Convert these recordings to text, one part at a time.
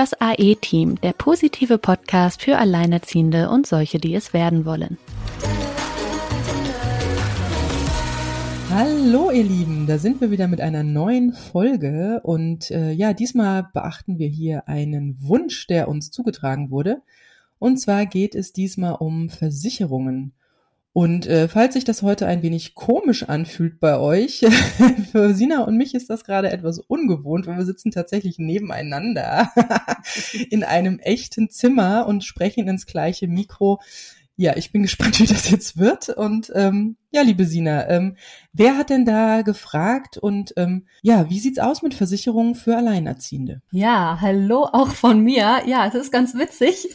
Das AE-Team, der positive Podcast für Alleinerziehende und solche, die es werden wollen. Hallo ihr Lieben, da sind wir wieder mit einer neuen Folge und äh, ja, diesmal beachten wir hier einen Wunsch, der uns zugetragen wurde. Und zwar geht es diesmal um Versicherungen. Und äh, falls sich das heute ein wenig komisch anfühlt bei euch, für Sina und mich ist das gerade etwas ungewohnt, weil wir sitzen tatsächlich nebeneinander in einem echten Zimmer und sprechen ins gleiche Mikro. Ja, ich bin gespannt, wie das jetzt wird. Und ähm, ja, liebe Sina, ähm, wer hat denn da gefragt und ähm, ja, wie sieht's aus mit Versicherungen für Alleinerziehende? Ja, hallo auch von mir. Ja, es ist ganz witzig,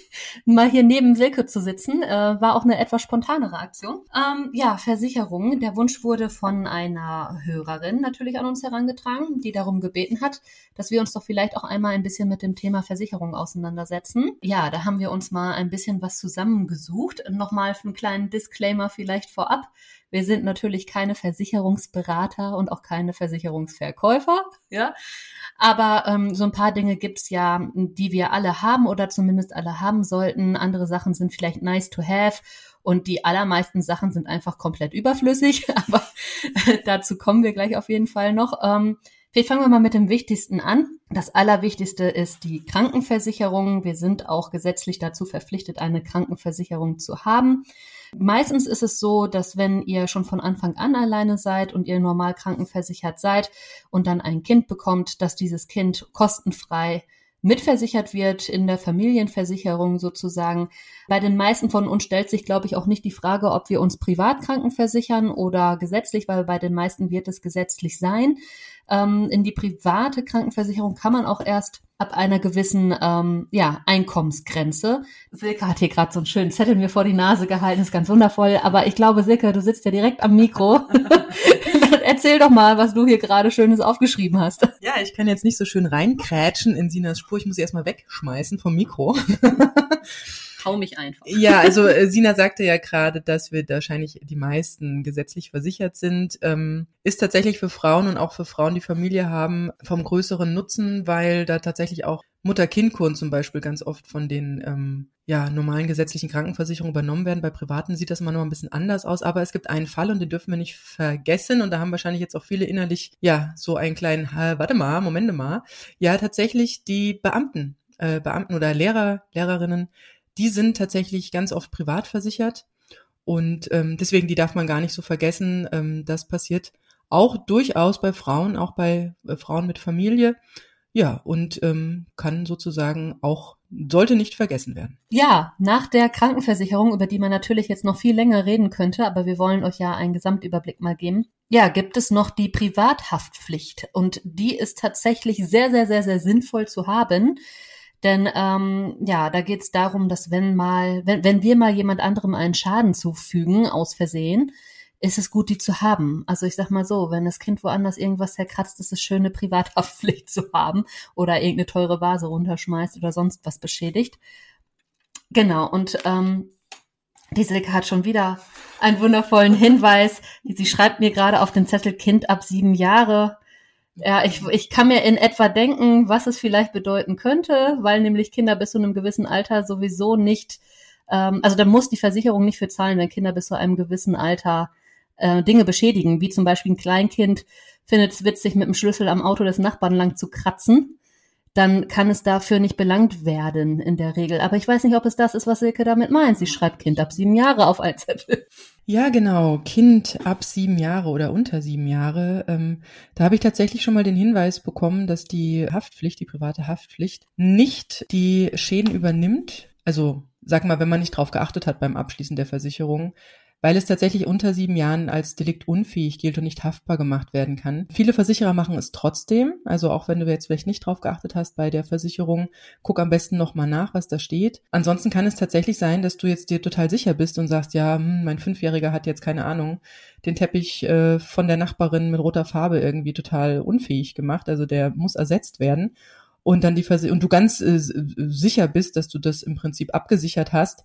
mal hier neben Silke zu sitzen. Äh, war auch eine etwas spontanere Aktion. Ähm, ja, Versicherungen. Der Wunsch wurde von einer Hörerin natürlich an uns herangetragen, die darum gebeten hat, dass wir uns doch vielleicht auch einmal ein bisschen mit dem Thema Versicherung auseinandersetzen. Ja, da haben wir uns mal ein bisschen was zusammengesucht. Nochmal einen kleinen Disclaimer vielleicht vorab. Wir sind natürlich keine Versicherungsberater und auch keine Versicherungsverkäufer, ja. Aber ähm, so ein paar Dinge gibt's ja, die wir alle haben oder zumindest alle haben sollten. Andere Sachen sind vielleicht nice to have und die allermeisten Sachen sind einfach komplett überflüssig. Aber dazu kommen wir gleich auf jeden Fall noch. Ähm, Vielleicht fangen wir mal mit dem Wichtigsten an. Das Allerwichtigste ist die Krankenversicherung. Wir sind auch gesetzlich dazu verpflichtet, eine Krankenversicherung zu haben. Meistens ist es so, dass wenn ihr schon von Anfang an alleine seid und ihr normal krankenversichert seid und dann ein Kind bekommt, dass dieses Kind kostenfrei mitversichert wird in der Familienversicherung sozusagen. Bei den meisten von uns stellt sich, glaube ich, auch nicht die Frage, ob wir uns privat krankenversichern oder gesetzlich, weil bei den meisten wird es gesetzlich sein. Ähm, in die private Krankenversicherung kann man auch erst ab einer gewissen ähm, ja, Einkommensgrenze. Silke hat hier gerade so einen schönen Zettel mir vor die Nase gehalten, ist ganz wundervoll. Aber ich glaube, Silke, du sitzt ja direkt am Mikro. Erzähl doch mal, was du hier gerade Schönes aufgeschrieben hast. Ja, ich kann jetzt nicht so schön reinkrätschen in Sinas Spur. Ich muss sie erstmal wegschmeißen vom Mikro trau mich einfach. Ja, also äh, Sina sagte ja gerade, dass wir wahrscheinlich die meisten gesetzlich versichert sind. Ähm, ist tatsächlich für Frauen und auch für Frauen, die Familie haben, vom größeren Nutzen, weil da tatsächlich auch Mutter-Kind-Kuren zum Beispiel ganz oft von den ähm, ja, normalen gesetzlichen Krankenversicherungen übernommen werden. Bei privaten sieht das mal noch ein bisschen anders aus, aber es gibt einen Fall und den dürfen wir nicht vergessen und da haben wahrscheinlich jetzt auch viele innerlich, ja, so einen kleinen, warte mal, Momente mal. Ja, tatsächlich die Beamten, äh, Beamten oder Lehrer, Lehrerinnen, die sind tatsächlich ganz oft privat versichert. Und ähm, deswegen, die darf man gar nicht so vergessen. Ähm, das passiert auch durchaus bei Frauen, auch bei äh, Frauen mit Familie. Ja, und ähm, kann sozusagen auch, sollte nicht vergessen werden. Ja, nach der Krankenversicherung, über die man natürlich jetzt noch viel länger reden könnte, aber wir wollen euch ja einen Gesamtüberblick mal geben. Ja, gibt es noch die Privathaftpflicht und die ist tatsächlich sehr, sehr, sehr, sehr sinnvoll zu haben. Denn ähm, ja, da geht es darum, dass wenn mal, wenn, wenn wir mal jemand anderem einen Schaden zufügen, aus Versehen, ist es gut, die zu haben. Also ich sag mal so, wenn das Kind woanders irgendwas zerkratzt, ist es schön, eine Privathaftpflicht zu haben oder irgendeine teure Vase runterschmeißt oder sonst was beschädigt. Genau, und ähm, die Silke hat schon wieder einen wundervollen Hinweis. Sie schreibt mir gerade auf den Zettel Kind ab sieben Jahre. Ja, ich, ich kann mir in etwa denken, was es vielleicht bedeuten könnte, weil nämlich Kinder bis zu einem gewissen Alter sowieso nicht, ähm, also da muss die Versicherung nicht für zahlen, wenn Kinder bis zu einem gewissen Alter äh, Dinge beschädigen, wie zum Beispiel ein Kleinkind findet es witzig, mit dem Schlüssel am Auto des Nachbarn lang zu kratzen dann kann es dafür nicht belangt werden in der Regel. Aber ich weiß nicht, ob es das ist, was Silke damit meint. Sie schreibt Kind ab sieben Jahre auf ein Zettel. Ja, genau. Kind ab sieben Jahre oder unter sieben Jahre. Ähm, da habe ich tatsächlich schon mal den Hinweis bekommen, dass die Haftpflicht, die private Haftpflicht, nicht die Schäden übernimmt. Also sag mal, wenn man nicht drauf geachtet hat beim Abschließen der Versicherung, weil es tatsächlich unter sieben Jahren als Delikt unfähig gilt und nicht haftbar gemacht werden kann. Viele Versicherer machen es trotzdem, also auch wenn du jetzt vielleicht nicht drauf geachtet hast bei der Versicherung, guck am besten nochmal nach, was da steht. Ansonsten kann es tatsächlich sein, dass du jetzt dir total sicher bist und sagst, ja, hm, mein Fünfjähriger hat jetzt keine Ahnung, den Teppich äh, von der Nachbarin mit roter Farbe irgendwie total unfähig gemacht, also der muss ersetzt werden und dann die Vers und du ganz äh, sicher bist, dass du das im Prinzip abgesichert hast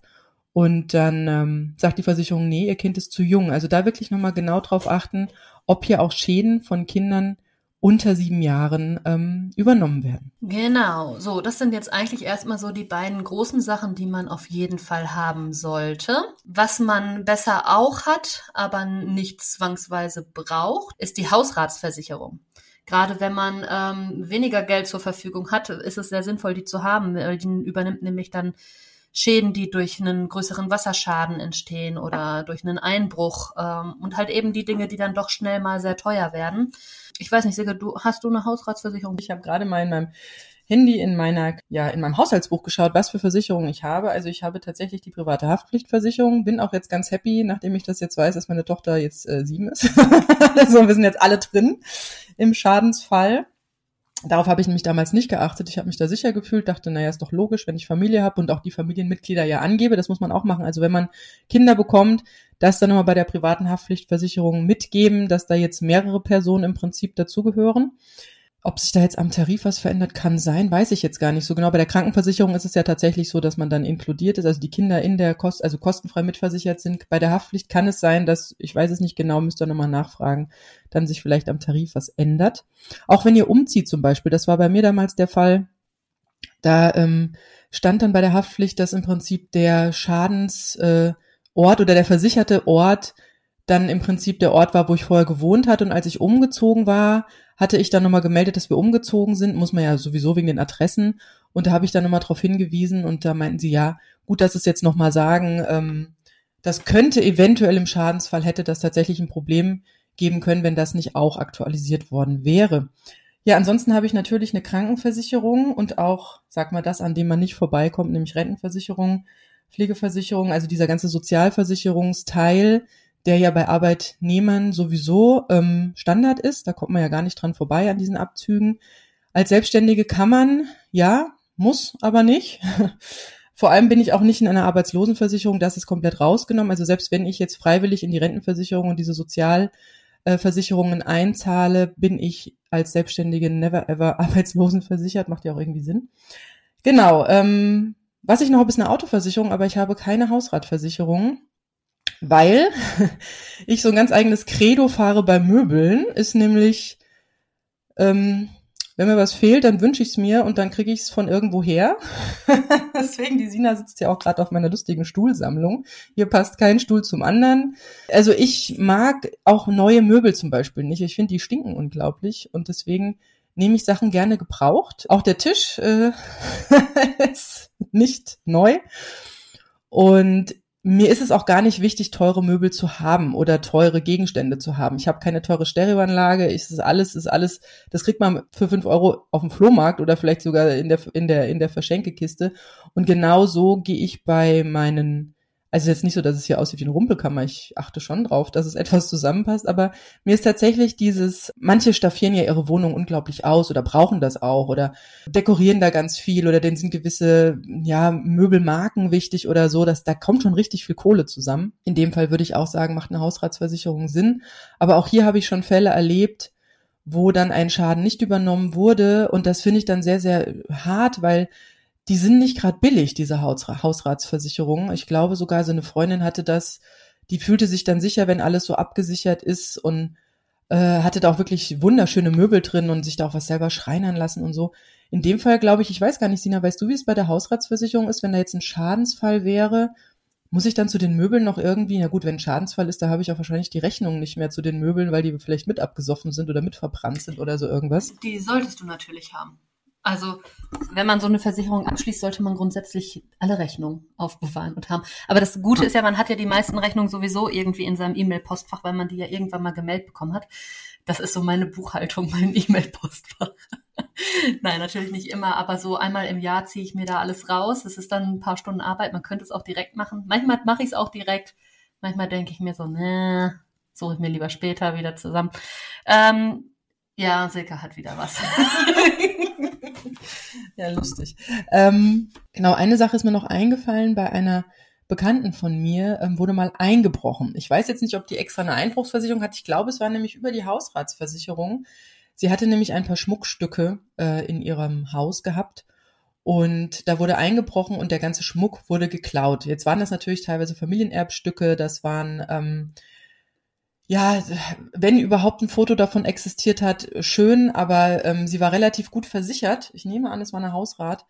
und dann ähm, sagt die Versicherung, nee, ihr Kind ist zu jung. Also da wirklich nochmal genau drauf achten, ob hier auch Schäden von Kindern unter sieben Jahren ähm, übernommen werden. Genau, so, das sind jetzt eigentlich erstmal so die beiden großen Sachen, die man auf jeden Fall haben sollte. Was man besser auch hat, aber nicht zwangsweise braucht, ist die Hausratsversicherung. Gerade wenn man ähm, weniger Geld zur Verfügung hat, ist es sehr sinnvoll, die zu haben. Die übernimmt nämlich dann Schäden, die durch einen größeren Wasserschaden entstehen oder durch einen Einbruch ähm, und halt eben die Dinge, die dann doch schnell mal sehr teuer werden. Ich weiß nicht, Sigge, du hast du eine Hausratsversicherung? Ich habe gerade mal in meinem Handy in meiner, ja, in meinem Haushaltsbuch geschaut, was für Versicherungen ich habe. Also ich habe tatsächlich die private Haftpflichtversicherung, bin auch jetzt ganz happy, nachdem ich das jetzt weiß, dass meine Tochter jetzt äh, sieben ist. also wir sind jetzt alle drin im Schadensfall. Darauf habe ich nämlich damals nicht geachtet. Ich habe mich da sicher gefühlt, dachte, naja, ist doch logisch, wenn ich Familie habe und auch die Familienmitglieder ja angebe. Das muss man auch machen. Also wenn man Kinder bekommt, das dann nochmal bei der privaten Haftpflichtversicherung mitgeben, dass da jetzt mehrere Personen im Prinzip dazugehören. Ob sich da jetzt am Tarif was verändert, kann sein, weiß ich jetzt gar nicht so genau. Bei der Krankenversicherung ist es ja tatsächlich so, dass man dann inkludiert ist, also die Kinder in der Kost, also kostenfrei mitversichert sind. Bei der Haftpflicht kann es sein, dass, ich weiß es nicht genau, müsst ihr nochmal nachfragen, dann sich vielleicht am Tarif was ändert. Auch wenn ihr umzieht zum Beispiel, das war bei mir damals der Fall, da ähm, stand dann bei der Haftpflicht, dass im Prinzip der Schadensort äh, oder der versicherte Ort dann im Prinzip der Ort war, wo ich vorher gewohnt hatte. Und als ich umgezogen war, hatte ich dann nochmal gemeldet, dass wir umgezogen sind. Muss man ja sowieso wegen den Adressen. Und da habe ich dann nochmal darauf hingewiesen und da meinten sie, ja, gut, dass es jetzt nochmal sagen, ähm, das könnte eventuell im Schadensfall hätte das tatsächlich ein Problem geben können, wenn das nicht auch aktualisiert worden wäre. Ja, ansonsten habe ich natürlich eine Krankenversicherung und auch, sag mal, das, an dem man nicht vorbeikommt, nämlich Rentenversicherung, Pflegeversicherung, also dieser ganze Sozialversicherungsteil, der ja bei Arbeitnehmern sowieso ähm, Standard ist. Da kommt man ja gar nicht dran vorbei an diesen Abzügen. Als Selbstständige kann man, ja, muss aber nicht. Vor allem bin ich auch nicht in einer Arbeitslosenversicherung, das ist komplett rausgenommen. Also selbst wenn ich jetzt freiwillig in die Rentenversicherung und diese Sozialversicherungen einzahle, bin ich als Selbstständige never ever arbeitslosenversichert. Macht ja auch irgendwie Sinn. Genau. Ähm, was ich noch habe, ist eine Autoversicherung, aber ich habe keine Hausratversicherung weil ich so ein ganz eigenes Credo fahre bei Möbeln, ist nämlich, ähm, wenn mir was fehlt, dann wünsche ich es mir und dann kriege ich es von irgendwo her. Deswegen, die Sina sitzt ja auch gerade auf meiner lustigen Stuhlsammlung. Hier passt kein Stuhl zum anderen. Also ich mag auch neue Möbel zum Beispiel nicht. Ich finde, die stinken unglaublich und deswegen nehme ich Sachen gerne gebraucht. Auch der Tisch äh, ist nicht neu. Und mir ist es auch gar nicht wichtig, teure Möbel zu haben oder teure Gegenstände zu haben. Ich habe keine teure Stereoanlage. Ich, ist alles, ist alles, das kriegt man für fünf Euro auf dem Flohmarkt oder vielleicht sogar in der, in der, in der Verschenkekiste. Und genau so gehe ich bei meinen also jetzt nicht so, dass es hier aussieht wie eine Rumpelkammer. Ich achte schon drauf, dass es etwas zusammenpasst. Aber mir ist tatsächlich dieses, manche staffieren ja ihre Wohnung unglaublich aus oder brauchen das auch oder dekorieren da ganz viel oder denen sind gewisse, ja, Möbelmarken wichtig oder so. Dass, da kommt schon richtig viel Kohle zusammen. In dem Fall würde ich auch sagen, macht eine Hausratsversicherung Sinn. Aber auch hier habe ich schon Fälle erlebt, wo dann ein Schaden nicht übernommen wurde. Und das finde ich dann sehr, sehr hart, weil die sind nicht gerade billig, diese Hausratsversicherungen. Ich glaube sogar, so eine Freundin hatte das, die fühlte sich dann sicher, wenn alles so abgesichert ist und äh, hatte da auch wirklich wunderschöne Möbel drin und sich da auch was selber schreinern lassen und so. In dem Fall glaube ich, ich weiß gar nicht, Sina, weißt du, wie es bei der Hausratsversicherung ist, wenn da jetzt ein Schadensfall wäre? Muss ich dann zu den Möbeln noch irgendwie, na gut, wenn ein Schadensfall ist, da habe ich auch wahrscheinlich die Rechnung nicht mehr zu den Möbeln, weil die vielleicht mit abgesoffen sind oder mit verbrannt sind oder so irgendwas. Die solltest du natürlich haben. Also, wenn man so eine Versicherung abschließt, sollte man grundsätzlich alle Rechnungen aufbewahren und haben. Aber das Gute ist ja, man hat ja die meisten Rechnungen sowieso irgendwie in seinem E-Mail-Postfach, weil man die ja irgendwann mal gemeldet bekommen hat. Das ist so meine Buchhaltung, mein E-Mail-Postfach. Nein, natürlich nicht immer, aber so einmal im Jahr ziehe ich mir da alles raus. Es ist dann ein paar Stunden Arbeit. Man könnte es auch direkt machen. Manchmal mache ich es auch direkt. Manchmal denke ich mir so, ne, suche ich mir lieber später wieder zusammen. Ähm, ja, Silke hat wieder was. ja, lustig. Ähm, genau, eine Sache ist mir noch eingefallen bei einer Bekannten von mir ähm, wurde mal eingebrochen. Ich weiß jetzt nicht, ob die extra eine Einbruchsversicherung hat. Ich glaube, es war nämlich über die Hausratsversicherung. Sie hatte nämlich ein paar Schmuckstücke äh, in ihrem Haus gehabt und da wurde eingebrochen und der ganze Schmuck wurde geklaut. Jetzt waren das natürlich teilweise Familienerbstücke, das waren ähm, ja, wenn überhaupt ein Foto davon existiert hat, schön, aber ähm, sie war relativ gut versichert. Ich nehme an, es war eine Hausrat,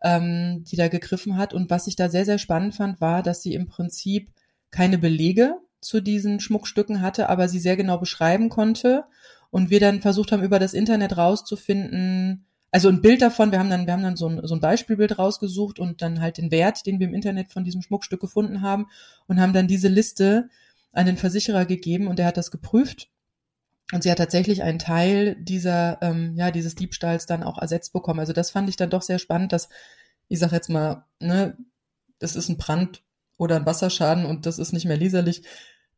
ähm, die da gegriffen hat. Und was ich da sehr, sehr spannend fand, war, dass sie im Prinzip keine Belege zu diesen Schmuckstücken hatte, aber sie sehr genau beschreiben konnte. Und wir dann versucht haben, über das Internet rauszufinden, also ein Bild davon, wir haben dann, wir haben dann so ein, so ein Beispielbild rausgesucht und dann halt den Wert, den wir im Internet von diesem Schmuckstück gefunden haben und haben dann diese Liste an den Versicherer gegeben und der hat das geprüft. Und sie hat tatsächlich einen Teil dieser, ähm, ja, dieses Diebstahls dann auch ersetzt bekommen. Also das fand ich dann doch sehr spannend, dass, ich sag jetzt mal, ne, das ist ein Brand oder ein Wasserschaden und das ist nicht mehr leserlich.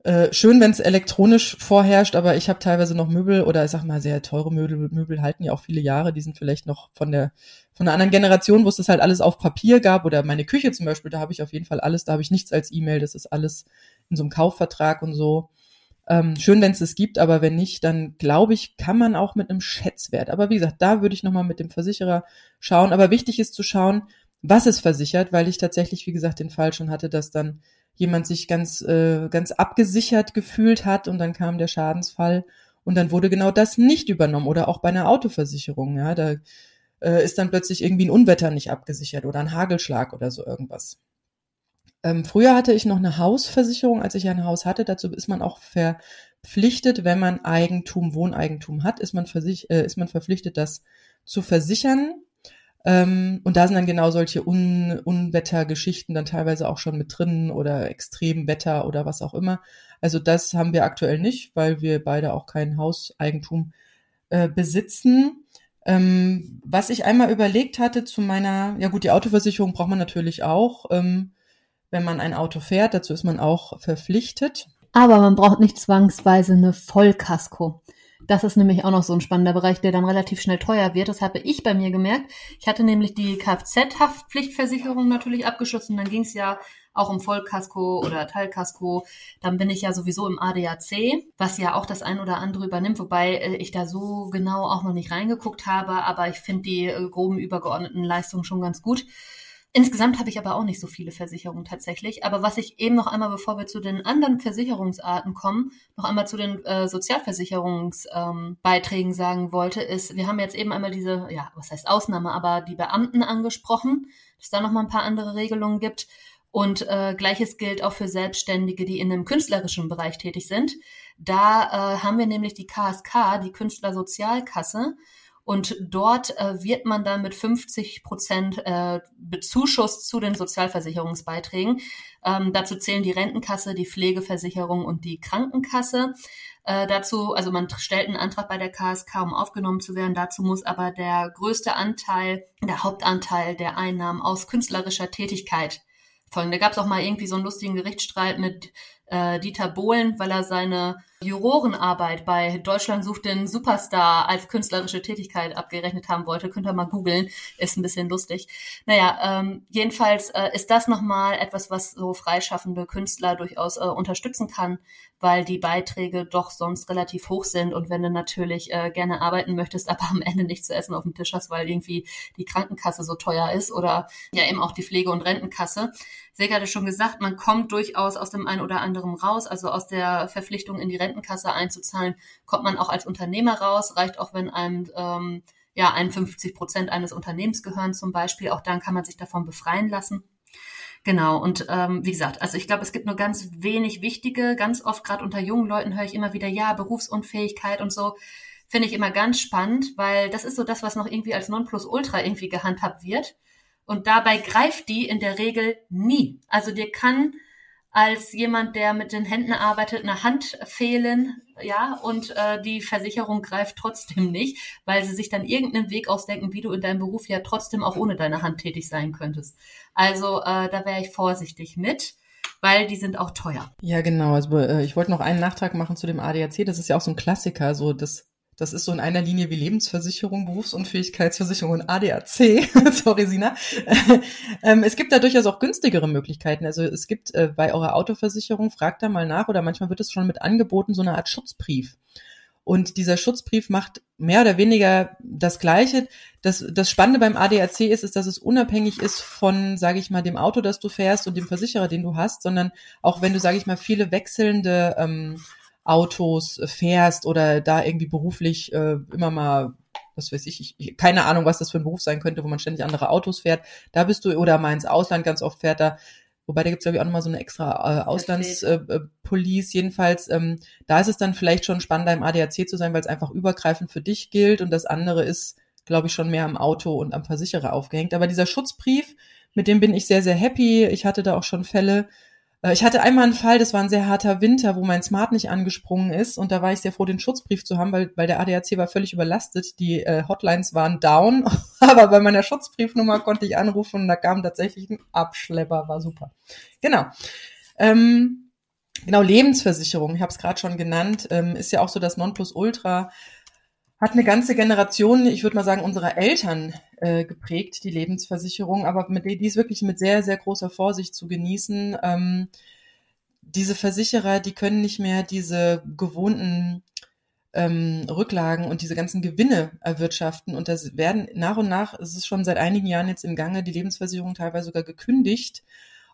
Äh, schön, wenn es elektronisch vorherrscht, aber ich habe teilweise noch Möbel oder ich sag mal sehr teure Möbel, Möbel halten ja auch viele Jahre, die sind vielleicht noch von der von einer anderen Generation, wo es das halt alles auf Papier gab oder meine Küche zum Beispiel, da habe ich auf jeden Fall alles, da habe ich nichts als E-Mail, das ist alles in so einem Kaufvertrag und so. Ähm, schön, wenn es es gibt, aber wenn nicht, dann glaube ich, kann man auch mit einem Schätzwert. Aber wie gesagt, da würde ich nochmal mit dem Versicherer schauen. Aber wichtig ist zu schauen, was es versichert, weil ich tatsächlich, wie gesagt, den Fall schon hatte, dass dann jemand sich ganz, äh, ganz abgesichert gefühlt hat und dann kam der Schadensfall und dann wurde genau das nicht übernommen oder auch bei einer Autoversicherung, ja, da äh, ist dann plötzlich irgendwie ein Unwetter nicht abgesichert oder ein Hagelschlag oder so irgendwas. Ähm, früher hatte ich noch eine Hausversicherung, als ich ein Haus hatte. Dazu ist man auch verpflichtet, wenn man Eigentum, Wohneigentum hat, ist man, versich äh, ist man verpflichtet, das zu versichern. Ähm, und da sind dann genau solche Un Unwettergeschichten dann teilweise auch schon mit drin oder Extremwetter oder was auch immer. Also das haben wir aktuell nicht, weil wir beide auch kein Hauseigentum äh, besitzen. Ähm, was ich einmal überlegt hatte zu meiner, ja gut, die Autoversicherung braucht man natürlich auch. Ähm, wenn man ein Auto fährt. Dazu ist man auch verpflichtet. Aber man braucht nicht zwangsweise eine Vollkasko. Das ist nämlich auch noch so ein spannender Bereich, der dann relativ schnell teuer wird. Das habe ich bei mir gemerkt. Ich hatte nämlich die Kfz-Haftpflichtversicherung natürlich abgeschlossen. Dann ging es ja auch um Vollkasko oder Teilkasko. Dann bin ich ja sowieso im ADAC, was ja auch das ein oder andere übernimmt, wobei äh, ich da so genau auch noch nicht reingeguckt habe. Aber ich finde die äh, groben übergeordneten Leistungen schon ganz gut. Insgesamt habe ich aber auch nicht so viele Versicherungen tatsächlich. Aber was ich eben noch einmal, bevor wir zu den anderen Versicherungsarten kommen, noch einmal zu den äh, Sozialversicherungsbeiträgen ähm, sagen wollte, ist, wir haben jetzt eben einmal diese, ja, was heißt Ausnahme, aber die Beamten angesprochen, dass da noch mal ein paar andere Regelungen gibt. Und äh, gleiches gilt auch für Selbstständige, die in einem künstlerischen Bereich tätig sind. Da äh, haben wir nämlich die KSK, die Künstlersozialkasse. Und dort äh, wird man dann mit 50 Prozent äh, bezuschusst zu den Sozialversicherungsbeiträgen. Ähm, dazu zählen die Rentenkasse, die Pflegeversicherung und die Krankenkasse. Äh, dazu, also man stellt einen Antrag bei der KSK, um aufgenommen zu werden. Dazu muss aber der größte Anteil, der Hauptanteil der Einnahmen aus künstlerischer Tätigkeit folgen. Da gab es auch mal irgendwie so einen lustigen Gerichtsstreit mit äh, Dieter Bohlen, weil er seine Jurorenarbeit bei Deutschland sucht den Superstar als künstlerische Tätigkeit abgerechnet haben wollte. Könnt ihr mal googeln, ist ein bisschen lustig. Naja, ähm, jedenfalls äh, ist das nochmal etwas, was so freischaffende Künstler durchaus äh, unterstützen kann, weil die Beiträge doch sonst relativ hoch sind und wenn du natürlich äh, gerne arbeiten möchtest, aber am Ende nichts zu essen auf dem Tisch hast, weil irgendwie die Krankenkasse so teuer ist oder ja eben auch die Pflege- und Rentenkasse. Silke hatte schon gesagt, man kommt durchaus aus dem einen oder anderen raus, also aus der Verpflichtung in die Rentenkasse einzuzahlen, kommt man auch als Unternehmer raus, reicht auch, wenn einem ähm, ja 51 Prozent eines Unternehmens gehören zum Beispiel, auch dann kann man sich davon befreien lassen. Genau, und ähm, wie gesagt, also ich glaube, es gibt nur ganz wenig wichtige, ganz oft gerade unter jungen Leuten höre ich immer wieder, ja, Berufsunfähigkeit und so, finde ich immer ganz spannend, weil das ist so das, was noch irgendwie als Nonplusultra irgendwie gehandhabt wird. Und dabei greift die in der Regel nie. Also dir kann als jemand, der mit den Händen arbeitet, eine Hand fehlen, ja, und äh, die Versicherung greift trotzdem nicht, weil sie sich dann irgendeinen Weg ausdenken, wie du in deinem Beruf ja trotzdem auch ohne deine Hand tätig sein könntest. Also äh, da wäre ich vorsichtig mit weil die sind auch teuer. Ja, genau. Also äh, ich wollte noch einen Nachtrag machen zu dem ADAC. Das ist ja auch so ein Klassiker, so das das ist so in einer Linie wie Lebensversicherung, Berufsunfähigkeitsversicherung und ADAC. Sorry, Sina. ähm, es gibt da durchaus auch günstigere Möglichkeiten. Also es gibt äh, bei eurer Autoversicherung, fragt da mal nach oder manchmal wird es schon mit angeboten, so eine Art Schutzbrief. Und dieser Schutzbrief macht mehr oder weniger das Gleiche. Das, das Spannende beim ADAC ist, ist, dass es unabhängig ist von, sage ich mal, dem Auto, das du fährst und dem Versicherer, den du hast, sondern auch wenn du, sage ich mal, viele wechselnde ähm, Autos fährst oder da irgendwie beruflich äh, immer mal was weiß ich, ich, keine Ahnung, was das für ein Beruf sein könnte, wo man ständig andere Autos fährt. Da bist du, oder mal ins Ausland ganz oft fährt da, wobei da gibt's glaube ich auch nochmal so eine extra äh, Auslandspolice. Äh, Jedenfalls, ähm, da ist es dann vielleicht schon spannender im ADAC zu sein, weil es einfach übergreifend für dich gilt und das andere ist, glaube ich, schon mehr am Auto und am Versicherer aufgehängt. Aber dieser Schutzbrief, mit dem bin ich sehr, sehr happy. Ich hatte da auch schon Fälle, äh, ich hatte einmal einen Fall, das war ein sehr harter Winter, wo mein Smart nicht angesprungen ist und da war ich sehr froh, den Schutzbrief zu haben, weil, weil der ADAC war völlig überlastet. Die äh, Hotlines waren down, aber bei meiner Schutzbriefnummer konnte ich anrufen und da kam tatsächlich ein Abschlepper, war super. Genau. Ähm, genau, Lebensversicherung, ich habe es gerade schon genannt, ähm, ist ja auch so das Nonplusultra hat eine ganze Generation, ich würde mal sagen, unserer Eltern äh, geprägt, die Lebensversicherung, aber mit, die ist wirklich mit sehr, sehr großer Vorsicht zu genießen. Ähm, diese Versicherer, die können nicht mehr diese gewohnten ähm, Rücklagen und diese ganzen Gewinne erwirtschaften. Und das werden nach und nach, es ist schon seit einigen Jahren jetzt im Gange, die Lebensversicherung teilweise sogar gekündigt.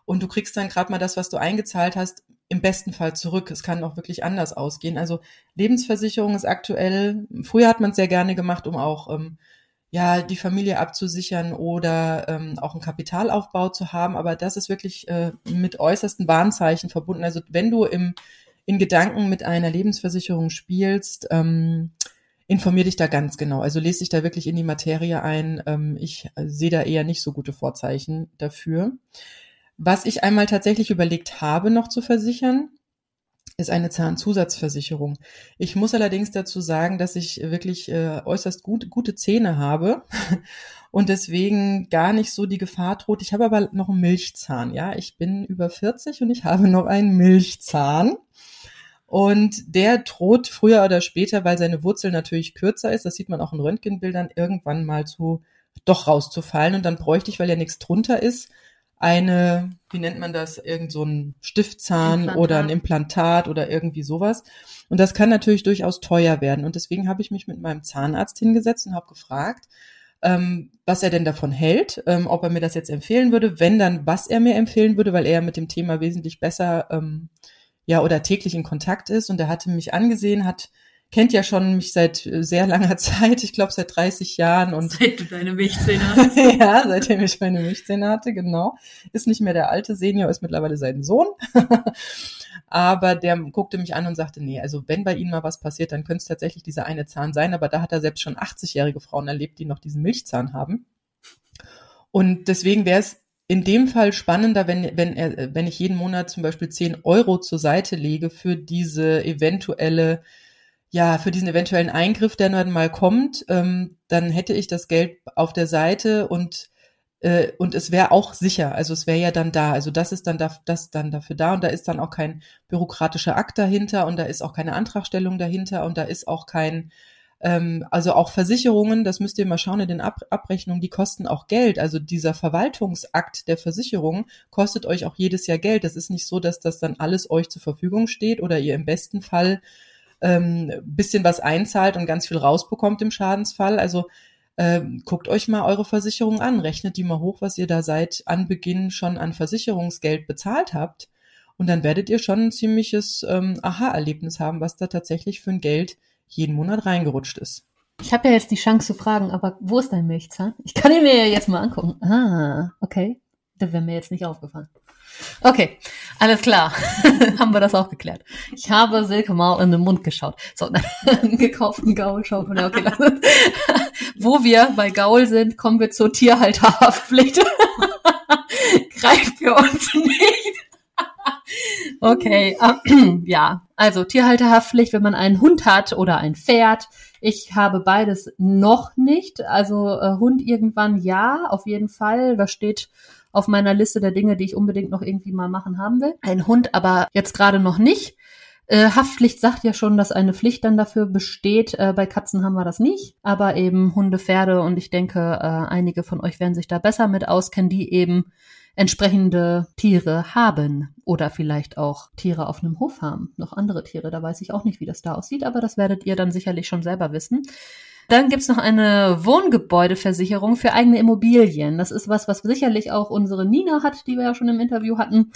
Und du kriegst dann gerade mal das, was du eingezahlt hast, im besten Fall zurück. Es kann auch wirklich anders ausgehen. Also Lebensversicherung ist aktuell, früher hat man es sehr gerne gemacht, um auch ähm, ja die Familie abzusichern oder ähm, auch einen Kapitalaufbau zu haben. Aber das ist wirklich äh, mit äußersten Warnzeichen verbunden. Also wenn du im in Gedanken mit einer Lebensversicherung spielst, ähm, informier dich da ganz genau. Also lese dich da wirklich in die Materie ein. Ähm, ich äh, sehe da eher nicht so gute Vorzeichen dafür. Was ich einmal tatsächlich überlegt habe, noch zu versichern, ist eine Zahnzusatzversicherung. Ich muss allerdings dazu sagen, dass ich wirklich äh, äußerst gut, gute Zähne habe und deswegen gar nicht so die Gefahr droht. Ich habe aber noch einen Milchzahn. Ja, ich bin über 40 und ich habe noch einen Milchzahn. Und der droht früher oder später, weil seine Wurzel natürlich kürzer ist, das sieht man auch in Röntgenbildern, irgendwann mal zu doch rauszufallen. Und dann bräuchte ich, weil ja nichts drunter ist, eine, wie nennt man das, irgend so ein Stiftzahn Implantat. oder ein Implantat oder irgendwie sowas. Und das kann natürlich durchaus teuer werden. Und deswegen habe ich mich mit meinem Zahnarzt hingesetzt und habe gefragt, ähm, was er denn davon hält, ähm, ob er mir das jetzt empfehlen würde, wenn dann, was er mir empfehlen würde, weil er mit dem Thema wesentlich besser ähm, ja oder täglich in Kontakt ist. Und er hatte mich angesehen, hat kennt ja schon mich seit äh, sehr langer Zeit, ich glaube seit 30 Jahren. Und seit du deine Milchzähne hast. ja, seitdem ich meine Milchzähne hatte, genau. Ist nicht mehr der alte Senior, ist mittlerweile sein Sohn. aber der guckte mich an und sagte, nee, also wenn bei Ihnen mal was passiert, dann könnte es tatsächlich dieser eine Zahn sein. Aber da hat er selbst schon 80-jährige Frauen erlebt, die noch diesen Milchzahn haben. Und deswegen wäre es in dem Fall spannender, wenn, wenn, er, wenn ich jeden Monat zum Beispiel 10 Euro zur Seite lege für diese eventuelle ja, für diesen eventuellen Eingriff, der dann mal kommt, ähm, dann hätte ich das Geld auf der Seite und äh, und es wäre auch sicher, also es wäre ja dann da, also das ist dann da, das dann dafür da und da ist dann auch kein bürokratischer Akt dahinter und da ist auch keine Antragstellung dahinter und da ist auch kein ähm, also auch Versicherungen, das müsst ihr mal schauen in den Ab Abrechnungen, die kosten auch Geld. Also dieser Verwaltungsakt der Versicherung kostet euch auch jedes Jahr Geld. Das ist nicht so, dass das dann alles euch zur Verfügung steht oder ihr im besten Fall ähm, bisschen was einzahlt und ganz viel rausbekommt im Schadensfall. Also äh, guckt euch mal eure Versicherung an, rechnet die mal hoch, was ihr da seit Anbeginn schon an Versicherungsgeld bezahlt habt. Und dann werdet ihr schon ein ziemliches ähm, Aha-Erlebnis haben, was da tatsächlich für ein Geld jeden Monat reingerutscht ist. Ich habe ja jetzt die Chance zu fragen, aber wo ist dein Milchzahn? Ich kann ihn mir ja jetzt mal angucken. Ah, okay. Das wäre mir jetzt nicht aufgefallen. Okay, alles klar. Haben wir das auch geklärt. Ich habe Silke mal in den Mund geschaut. So, einen gekauften Gaul schauen wir. Okay, Wo wir bei Gaul sind, kommen wir zur Tierhalterhaftpflicht. Greift für uns nicht. Okay, ja, also Tierhalterhaftpflicht, wenn man einen Hund hat oder ein Pferd. Ich habe beides noch nicht. Also äh, Hund irgendwann ja, auf jeden Fall. Da steht auf meiner Liste der Dinge, die ich unbedingt noch irgendwie mal machen haben will. Ein Hund aber jetzt gerade noch nicht. Äh, Haftpflicht sagt ja schon, dass eine Pflicht dann dafür besteht. Äh, bei Katzen haben wir das nicht, aber eben Hunde, Pferde und ich denke, äh, einige von euch werden sich da besser mit auskennen, die eben entsprechende Tiere haben oder vielleicht auch Tiere auf einem Hof haben. Noch andere Tiere, da weiß ich auch nicht, wie das da aussieht, aber das werdet ihr dann sicherlich schon selber wissen. Dann gibt's noch eine Wohngebäudeversicherung für eigene Immobilien. Das ist was, was sicherlich auch unsere Nina hat, die wir ja schon im Interview hatten.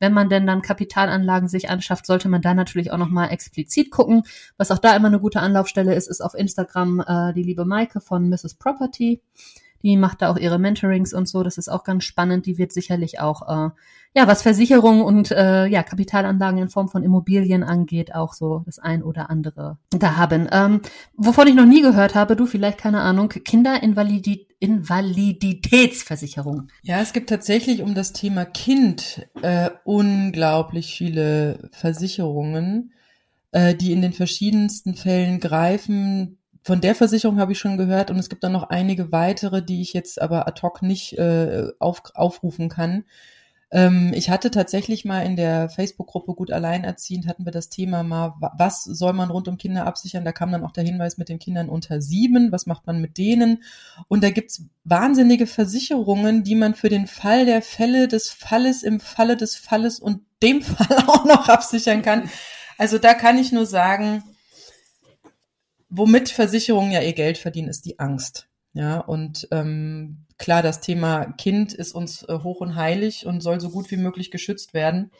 Wenn man denn dann Kapitalanlagen sich anschafft, sollte man da natürlich auch nochmal explizit gucken. Was auch da immer eine gute Anlaufstelle ist, ist auf Instagram äh, die liebe Maike von Mrs. Property. Die macht da auch ihre Mentorings und so. Das ist auch ganz spannend. Die wird sicherlich auch, äh, ja, was Versicherungen und äh, ja, Kapitalanlagen in Form von Immobilien angeht, auch so das ein oder andere da haben. Ähm, wovon ich noch nie gehört habe, du vielleicht keine Ahnung, Kinderinvalidität. Invaliditätsversicherung. Ja, es gibt tatsächlich um das Thema Kind äh, unglaublich viele Versicherungen, äh, die in den verschiedensten Fällen greifen von der Versicherung habe ich schon gehört und es gibt dann noch einige weitere, die ich jetzt aber ad hoc nicht äh, auf, aufrufen kann. Ähm, ich hatte tatsächlich mal in der Facebook-Gruppe Gut Alleinerziehend hatten wir das Thema mal, was soll man rund um Kinder absichern? Da kam dann auch der Hinweis mit den Kindern unter sieben, was macht man mit denen? Und da gibt's wahnsinnige Versicherungen, die man für den Fall der Fälle des Falles im Falle des Falles und dem Fall auch noch absichern kann. Also da kann ich nur sagen, womit Versicherungen ja ihr Geld verdienen, ist die Angst. Ja, und ähm, klar, das Thema Kind ist uns äh, hoch und heilig und soll so gut wie möglich geschützt werden.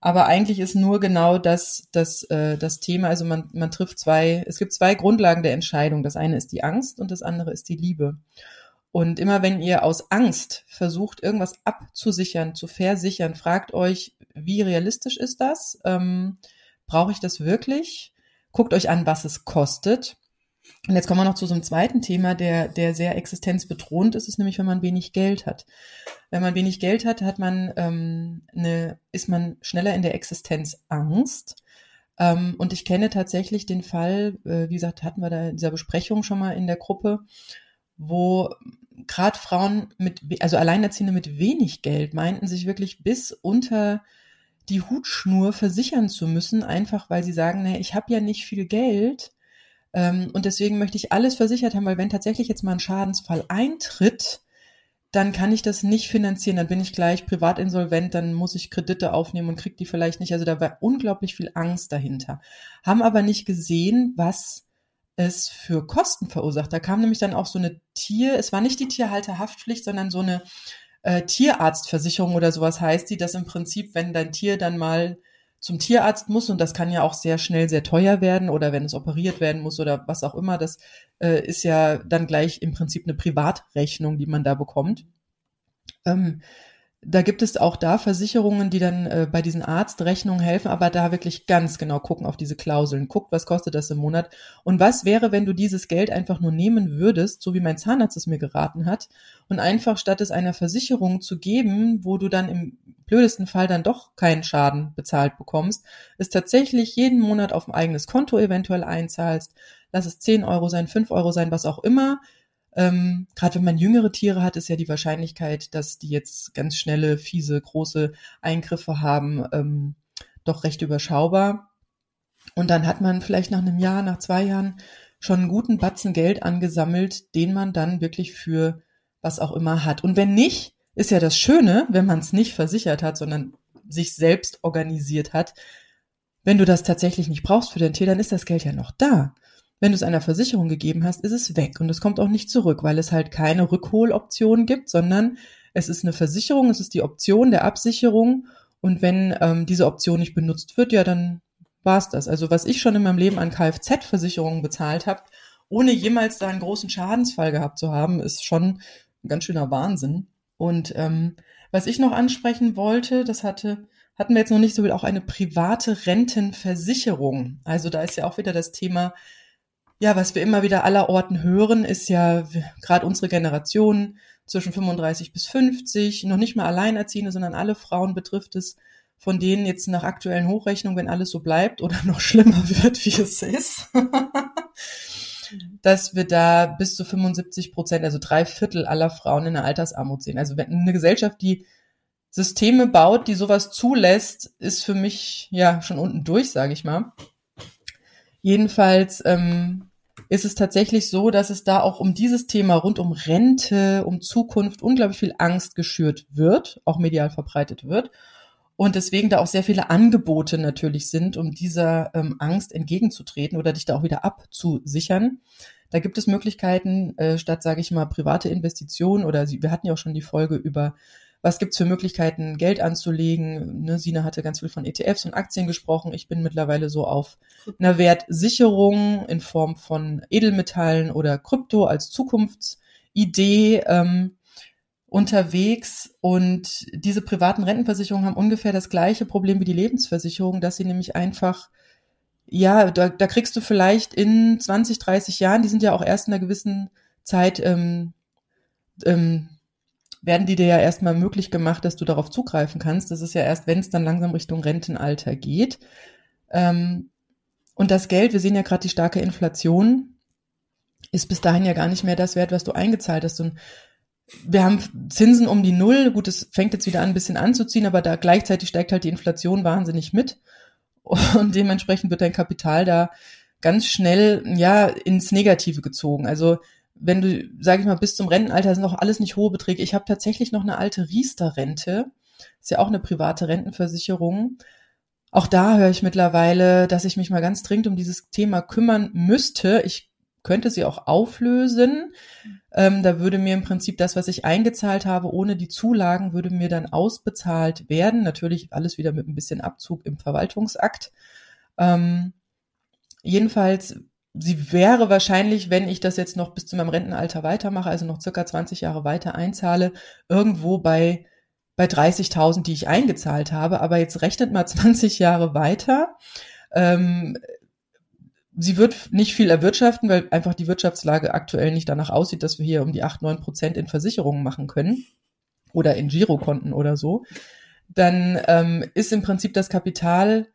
Aber eigentlich ist nur genau das, das, äh, das Thema, also man, man trifft zwei, es gibt zwei Grundlagen der Entscheidung. Das eine ist die Angst und das andere ist die Liebe. Und immer wenn ihr aus Angst versucht, irgendwas abzusichern, zu versichern, fragt euch, wie realistisch ist das? Ähm, Brauche ich das wirklich? Guckt euch an, was es kostet. Und jetzt kommen wir noch zu so einem zweiten Thema, der, der sehr existenzbedrohend ist, ist nämlich, wenn man wenig Geld hat. Wenn man wenig Geld hat, hat man ähm, eine, ist man schneller in der Existenzangst. Ähm, und ich kenne tatsächlich den Fall, äh, wie gesagt, hatten wir da in dieser Besprechung schon mal in der Gruppe, wo gerade Frauen mit, also Alleinerziehende mit wenig Geld meinten sich wirklich bis unter die Hutschnur versichern zu müssen, einfach weil sie sagen, naja, ich habe ja nicht viel Geld ähm, und deswegen möchte ich alles versichert haben, weil wenn tatsächlich jetzt mal ein Schadensfall eintritt, dann kann ich das nicht finanzieren, dann bin ich gleich privat insolvent, dann muss ich Kredite aufnehmen und krieg die vielleicht nicht. Also da war unglaublich viel Angst dahinter. Haben aber nicht gesehen, was es für Kosten verursacht. Da kam nämlich dann auch so eine Tier, es war nicht die Tierhalterhaftpflicht, sondern so eine äh, Tierarztversicherung oder sowas heißt die, dass im Prinzip, wenn dein Tier dann mal zum Tierarzt muss und das kann ja auch sehr schnell sehr teuer werden oder wenn es operiert werden muss oder was auch immer, das äh, ist ja dann gleich im Prinzip eine Privatrechnung, die man da bekommt. Ähm, da gibt es auch da Versicherungen, die dann äh, bei diesen Arztrechnungen helfen, aber da wirklich ganz genau gucken auf diese Klauseln. Guckt, was kostet das im Monat und was wäre, wenn du dieses Geld einfach nur nehmen würdest, so wie mein Zahnarzt es mir geraten hat, und einfach statt es einer Versicherung zu geben, wo du dann im blödesten Fall dann doch keinen Schaden bezahlt bekommst, es tatsächlich jeden Monat auf ein eigenes Konto eventuell einzahlst, lass es 10 Euro sein, 5 Euro sein, was auch immer, ähm, Gerade wenn man jüngere Tiere hat, ist ja die Wahrscheinlichkeit, dass die jetzt ganz schnelle, fiese, große Eingriffe haben, ähm, doch recht überschaubar. Und dann hat man vielleicht nach einem Jahr, nach zwei Jahren schon einen guten Batzen Geld angesammelt, den man dann wirklich für was auch immer hat. Und wenn nicht, ist ja das Schöne, wenn man es nicht versichert hat, sondern sich selbst organisiert hat. Wenn du das tatsächlich nicht brauchst für dein Tier, dann ist das Geld ja noch da. Wenn du es einer Versicherung gegeben hast, ist es weg und es kommt auch nicht zurück, weil es halt keine Rückholoption gibt, sondern es ist eine Versicherung, es ist die Option der Absicherung und wenn ähm, diese Option nicht benutzt wird, ja, dann war's das. Also was ich schon in meinem Leben an Kfz-Versicherungen bezahlt habe, ohne jemals da einen großen Schadensfall gehabt zu haben, ist schon ein ganz schöner Wahnsinn. Und ähm, was ich noch ansprechen wollte, das hatte hatten wir jetzt noch nicht so auch eine private Rentenversicherung. Also da ist ja auch wieder das Thema ja, was wir immer wieder aller Orten hören, ist ja gerade unsere Generation zwischen 35 bis 50, noch nicht mal Alleinerziehende, sondern alle Frauen betrifft es, von denen jetzt nach aktuellen Hochrechnungen, wenn alles so bleibt oder noch schlimmer wird, wie es ist, dass wir da bis zu 75 Prozent, also drei Viertel aller Frauen in der Altersarmut sehen. Also wenn eine Gesellschaft, die Systeme baut, die sowas zulässt, ist für mich ja schon unten durch, sage ich mal. Jedenfalls ähm, ist es tatsächlich so, dass es da auch um dieses Thema rund um Rente, um Zukunft unglaublich viel Angst geschürt wird, auch medial verbreitet wird. Und deswegen da auch sehr viele Angebote natürlich sind, um dieser ähm, Angst entgegenzutreten oder dich da auch wieder abzusichern. Da gibt es Möglichkeiten, äh, statt, sage ich mal, private Investitionen oder wir hatten ja auch schon die Folge über was gibt's für Möglichkeiten, Geld anzulegen. Ne, Sina hatte ganz viel von ETFs und Aktien gesprochen. Ich bin mittlerweile so auf einer Wertsicherung in Form von Edelmetallen oder Krypto als Zukunftsidee ähm, unterwegs. Und diese privaten Rentenversicherungen haben ungefähr das gleiche Problem wie die Lebensversicherung, dass sie nämlich einfach ja, da, da kriegst du vielleicht in 20, 30 Jahren, die sind ja auch erst in einer gewissen Zeit ähm, ähm, werden die dir ja erstmal möglich gemacht, dass du darauf zugreifen kannst. Das ist ja erst, wenn es dann langsam Richtung Rentenalter geht. Ähm, und das Geld, wir sehen ja gerade die starke Inflation, ist bis dahin ja gar nicht mehr das wert, was du eingezahlt hast. Und wir haben Zinsen um die Null. Gut, es fängt jetzt wieder an, ein bisschen anzuziehen, aber da gleichzeitig steigt halt die Inflation wahnsinnig mit. Und dementsprechend wird dein Kapital da ganz schnell, ja, ins Negative gezogen. Also wenn du, sage ich mal, bis zum Rentenalter sind noch alles nicht hohe Beträge. Ich habe tatsächlich noch eine alte Riester-Rente. Ist ja auch eine private Rentenversicherung. Auch da höre ich mittlerweile, dass ich mich mal ganz dringend um dieses Thema kümmern müsste. Ich könnte sie auch auflösen. Ähm, da würde mir im Prinzip das, was ich eingezahlt habe, ohne die Zulagen, würde mir dann ausbezahlt werden. Natürlich alles wieder mit ein bisschen Abzug im Verwaltungsakt. Ähm, jedenfalls sie wäre wahrscheinlich, wenn ich das jetzt noch bis zu meinem Rentenalter weitermache, also noch circa 20 Jahre weiter einzahle, irgendwo bei, bei 30.000, die ich eingezahlt habe. Aber jetzt rechnet mal 20 Jahre weiter. Ähm, sie wird nicht viel erwirtschaften, weil einfach die Wirtschaftslage aktuell nicht danach aussieht, dass wir hier um die 8, 9 Prozent in Versicherungen machen können oder in Girokonten oder so. Dann ähm, ist im Prinzip das Kapital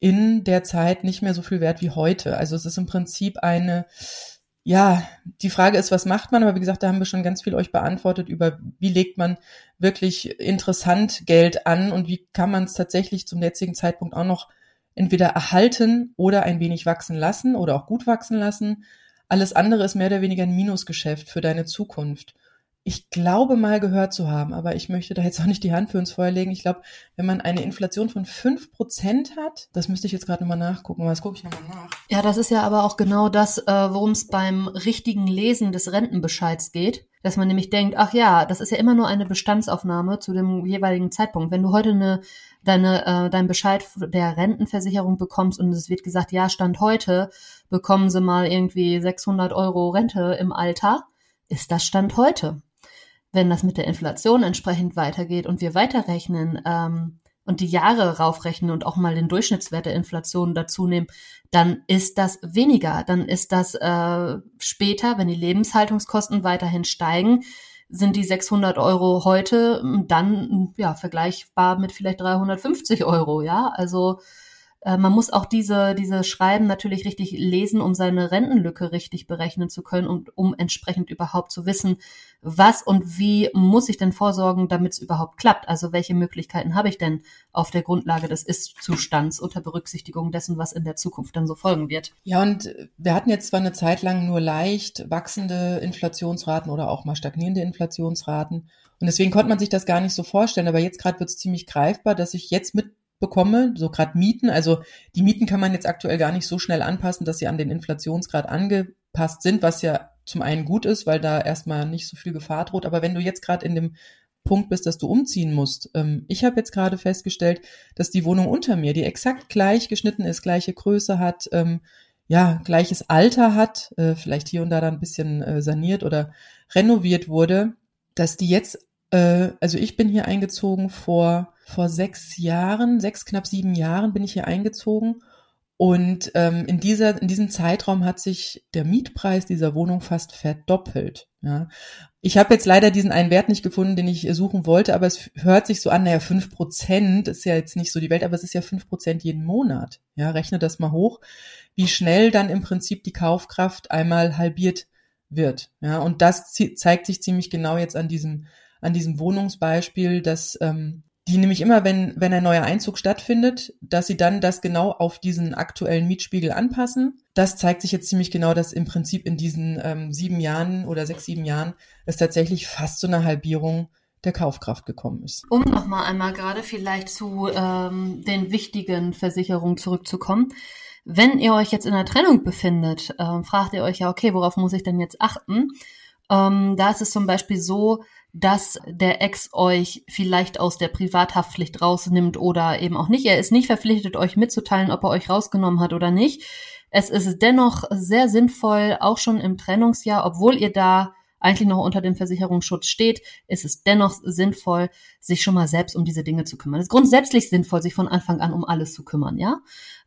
in der Zeit nicht mehr so viel wert wie heute. Also es ist im Prinzip eine, ja, die Frage ist, was macht man? Aber wie gesagt, da haben wir schon ganz viel euch beantwortet über, wie legt man wirklich interessant Geld an und wie kann man es tatsächlich zum jetzigen Zeitpunkt auch noch entweder erhalten oder ein wenig wachsen lassen oder auch gut wachsen lassen. Alles andere ist mehr oder weniger ein Minusgeschäft für deine Zukunft ich glaube mal gehört zu haben, aber ich möchte da jetzt auch nicht die Hand für uns Feuer legen. Ich glaube, wenn man eine Inflation von fünf Prozent hat, das müsste ich jetzt gerade nochmal nachgucken, aber das gucke ich nochmal nach. Ja, das ist ja aber auch genau das, äh, worum es beim richtigen Lesen des Rentenbescheids geht. Dass man nämlich denkt, ach ja, das ist ja immer nur eine Bestandsaufnahme zu dem jeweiligen Zeitpunkt. Wenn du heute eine, deine, äh, deinen Bescheid der Rentenversicherung bekommst und es wird gesagt, ja, Stand heute bekommen sie mal irgendwie 600 Euro Rente im Alter, ist das Stand heute wenn das mit der Inflation entsprechend weitergeht und wir weiterrechnen ähm, und die Jahre raufrechnen und auch mal den Durchschnittswert der Inflation dazu nehmen, dann ist das weniger. Dann ist das äh, später, wenn die Lebenshaltungskosten weiterhin steigen, sind die 600 Euro heute dann ja vergleichbar mit vielleicht 350 Euro. Ja, also man muss auch diese, diese Schreiben natürlich richtig lesen, um seine Rentenlücke richtig berechnen zu können und um entsprechend überhaupt zu wissen, was und wie muss ich denn vorsorgen, damit es überhaupt klappt. Also welche Möglichkeiten habe ich denn auf der Grundlage des Ist-Zustands unter Berücksichtigung dessen, was in der Zukunft dann so folgen wird. Ja, und wir hatten jetzt zwar eine Zeit lang nur leicht wachsende Inflationsraten oder auch mal stagnierende Inflationsraten. Und deswegen konnte man sich das gar nicht so vorstellen. Aber jetzt gerade wird es ziemlich greifbar, dass ich jetzt mit bekomme, so gerade Mieten. Also die Mieten kann man jetzt aktuell gar nicht so schnell anpassen, dass sie an den Inflationsgrad angepasst sind, was ja zum einen gut ist, weil da erstmal nicht so viel Gefahr droht. Aber wenn du jetzt gerade in dem Punkt bist, dass du umziehen musst. Ähm, ich habe jetzt gerade festgestellt, dass die Wohnung unter mir, die exakt gleich geschnitten ist, gleiche Größe hat, ähm, ja, gleiches Alter hat, äh, vielleicht hier und da dann ein bisschen äh, saniert oder renoviert wurde, dass die jetzt, äh, also ich bin hier eingezogen vor vor sechs Jahren, sechs, knapp sieben Jahren bin ich hier eingezogen. Und ähm, in, dieser, in diesem Zeitraum hat sich der Mietpreis dieser Wohnung fast verdoppelt. Ja. Ich habe jetzt leider diesen einen Wert nicht gefunden, den ich suchen wollte, aber es hört sich so an, naja, fünf Prozent ist ja jetzt nicht so die Welt, aber es ist ja fünf Prozent jeden Monat. Ja, rechne das mal hoch, wie schnell dann im Prinzip die Kaufkraft einmal halbiert wird. Ja, und das zeigt sich ziemlich genau jetzt an diesem, an diesem Wohnungsbeispiel, dass ähm, die nämlich immer, wenn, wenn ein neuer Einzug stattfindet, dass sie dann das genau auf diesen aktuellen Mietspiegel anpassen. Das zeigt sich jetzt ziemlich genau, dass im Prinzip in diesen ähm, sieben Jahren oder sechs, sieben Jahren es tatsächlich fast zu einer Halbierung der Kaufkraft gekommen ist. Um nochmal einmal gerade vielleicht zu ähm, den wichtigen Versicherungen zurückzukommen. Wenn ihr euch jetzt in einer Trennung befindet, ähm, fragt ihr euch ja, okay, worauf muss ich denn jetzt achten? Ähm, da ist es zum Beispiel so, dass der Ex euch vielleicht aus der Privathaftpflicht rausnimmt oder eben auch nicht. Er ist nicht verpflichtet, euch mitzuteilen, ob er euch rausgenommen hat oder nicht. Es ist dennoch sehr sinnvoll, auch schon im Trennungsjahr, obwohl ihr da eigentlich noch unter dem Versicherungsschutz steht, ist es dennoch sinnvoll, sich schon mal selbst um diese Dinge zu kümmern. Es ist grundsätzlich sinnvoll, sich von Anfang an um alles zu kümmern, ja.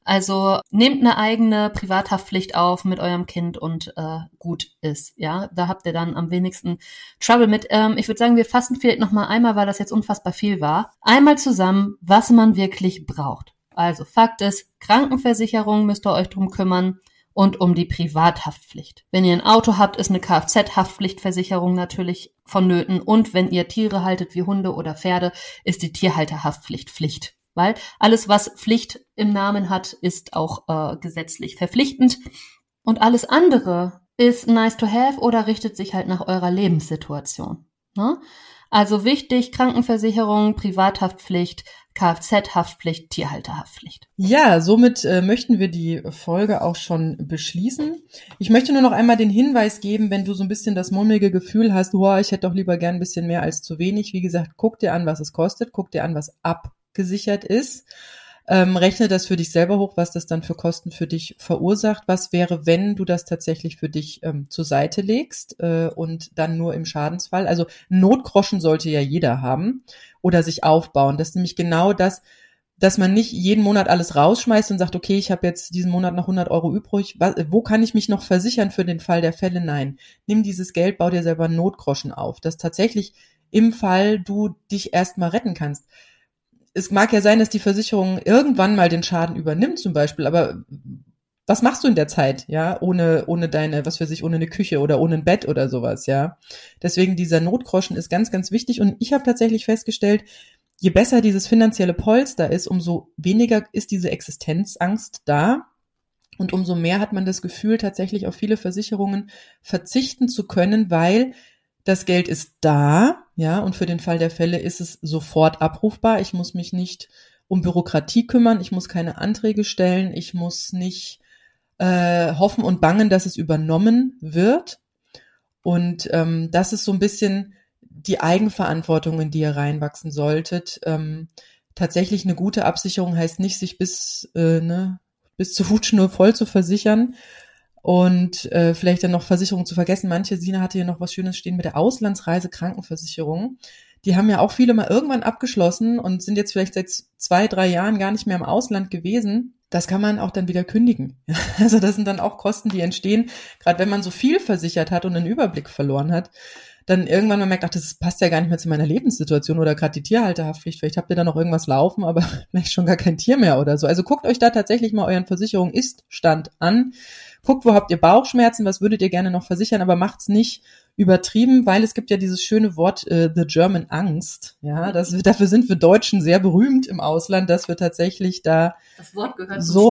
Also nehmt eine eigene Privathaftpflicht auf mit eurem Kind und äh, gut ist, ja. Da habt ihr dann am wenigsten Trouble mit. Ähm, ich würde sagen, wir fassen vielleicht noch mal einmal, weil das jetzt unfassbar viel war, einmal zusammen, was man wirklich braucht. Also Fakt ist, Krankenversicherung müsst ihr euch drum kümmern und um die Privathaftpflicht. Wenn ihr ein Auto habt, ist eine Kfz-Haftpflichtversicherung natürlich vonnöten und wenn ihr Tiere haltet wie Hunde oder Pferde, ist die Tierhalterhaftpflicht Pflicht. Weil alles, was Pflicht im Namen hat, ist auch äh, gesetzlich verpflichtend. Und alles andere ist nice to have oder richtet sich halt nach eurer Lebenssituation. Ne? Also wichtig, Krankenversicherung, Privathaftpflicht, Kfz-Haftpflicht, Tierhalterhaftpflicht. Ja, somit äh, möchten wir die Folge auch schon beschließen. Ich möchte nur noch einmal den Hinweis geben, wenn du so ein bisschen das mulmige Gefühl hast, wow, ich hätte doch lieber gern ein bisschen mehr als zu wenig. Wie gesagt, guck dir an, was es kostet, guck dir an, was abgesichert ist. Ähm, rechne das für dich selber hoch, was das dann für Kosten für dich verursacht. Was wäre, wenn du das tatsächlich für dich ähm, zur Seite legst äh, und dann nur im Schadensfall? Also Notgroschen sollte ja jeder haben oder sich aufbauen. Das ist nämlich genau das, dass man nicht jeden Monat alles rausschmeißt und sagt, okay, ich habe jetzt diesen Monat noch 100 Euro übrig, wo kann ich mich noch versichern für den Fall der Fälle? Nein, nimm dieses Geld, bau dir selber Notgroschen auf, dass tatsächlich im Fall du dich erstmal retten kannst. Es mag ja sein, dass die Versicherung irgendwann mal den Schaden übernimmt zum Beispiel, aber was machst du in der Zeit, ja, ohne, ohne deine, was für sich, ohne eine Küche oder ohne ein Bett oder sowas, ja. Deswegen dieser Notgroschen ist ganz, ganz wichtig und ich habe tatsächlich festgestellt, je besser dieses finanzielle Polster ist, umso weniger ist diese Existenzangst da. Und umso mehr hat man das Gefühl, tatsächlich auf viele Versicherungen verzichten zu können, weil das Geld ist da, ja, und für den Fall der Fälle ist es sofort abrufbar. Ich muss mich nicht um Bürokratie kümmern, ich muss keine Anträge stellen, ich muss nicht äh, hoffen und bangen, dass es übernommen wird. Und ähm, das ist so ein bisschen die Eigenverantwortung, in die ihr reinwachsen solltet. Ähm, tatsächlich eine gute Absicherung heißt nicht, sich bis, äh, ne, bis zur Hutschnur voll zu versichern und äh, vielleicht dann noch Versicherungen zu vergessen. Manche, Sina hatte hier noch was Schönes stehen mit der Auslandsreise Krankenversicherung. Die haben ja auch viele mal irgendwann abgeschlossen und sind jetzt vielleicht seit zwei, drei Jahren gar nicht mehr im Ausland gewesen. Das kann man auch dann wieder kündigen. Also das sind dann auch Kosten, die entstehen, gerade wenn man so viel versichert hat und einen Überblick verloren hat dann irgendwann man merkt, ach, das passt ja gar nicht mehr zu meiner Lebenssituation oder gerade die Tierhalterhaftpflicht. Vielleicht habt ihr da noch irgendwas laufen, aber vielleicht schon gar kein Tier mehr oder so. Also guckt euch da tatsächlich mal euren Versicherung Ist-Stand an. Guckt, wo habt ihr Bauchschmerzen, was würdet ihr gerne noch versichern, aber macht's nicht übertrieben, weil es gibt ja dieses schöne Wort äh, The German Angst. Ja, das, dafür sind wir Deutschen sehr berühmt im Ausland, dass wir tatsächlich da so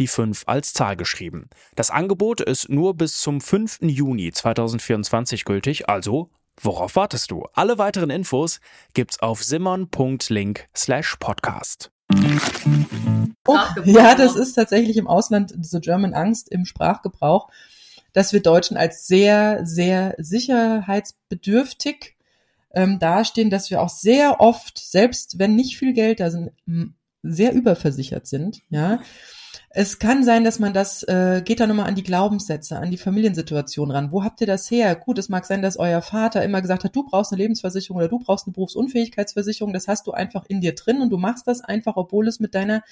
die 5 als Zahl geschrieben. Das Angebot ist nur bis zum 5. Juni 2024 gültig, also worauf wartest du? Alle weiteren Infos gibt's auf simon.link slash podcast. Oh, ja, das ist tatsächlich im Ausland The German Angst im Sprachgebrauch, dass wir Deutschen als sehr, sehr sicherheitsbedürftig ähm, dastehen, dass wir auch sehr oft, selbst wenn nicht viel Geld da sind, sehr überversichert sind, ja. Es kann sein, dass man das, äh, geht da nochmal an die Glaubenssätze, an die Familiensituation ran. Wo habt ihr das her? Gut, es mag sein, dass euer Vater immer gesagt hat, du brauchst eine Lebensversicherung oder du brauchst eine Berufsunfähigkeitsversicherung. Das hast du einfach in dir drin und du machst das einfach, obwohl es mit deiner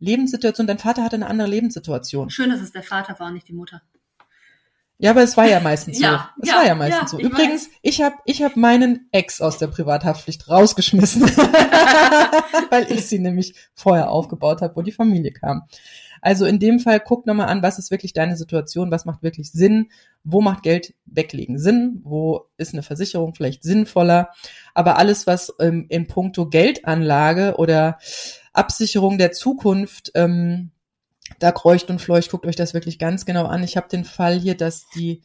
Lebenssituation, dein Vater hatte eine andere Lebenssituation. Schön, dass es der Vater war, nicht die Mutter. Ja, aber es war ja meistens so. Ja, es ja, war ja meistens ja, so. ich Übrigens, ich habe ich hab meinen Ex aus der Privathaftpflicht rausgeschmissen, weil ich sie nämlich vorher aufgebaut habe, wo die Familie kam. Also in dem Fall guck nochmal an, was ist wirklich deine Situation, was macht wirklich Sinn, wo macht Geld weglegen Sinn, wo ist eine Versicherung vielleicht sinnvoller. Aber alles, was ähm, in puncto Geldanlage oder Absicherung der Zukunft ähm, da kreucht und fleucht, guckt euch das wirklich ganz genau an. Ich habe den Fall hier, dass die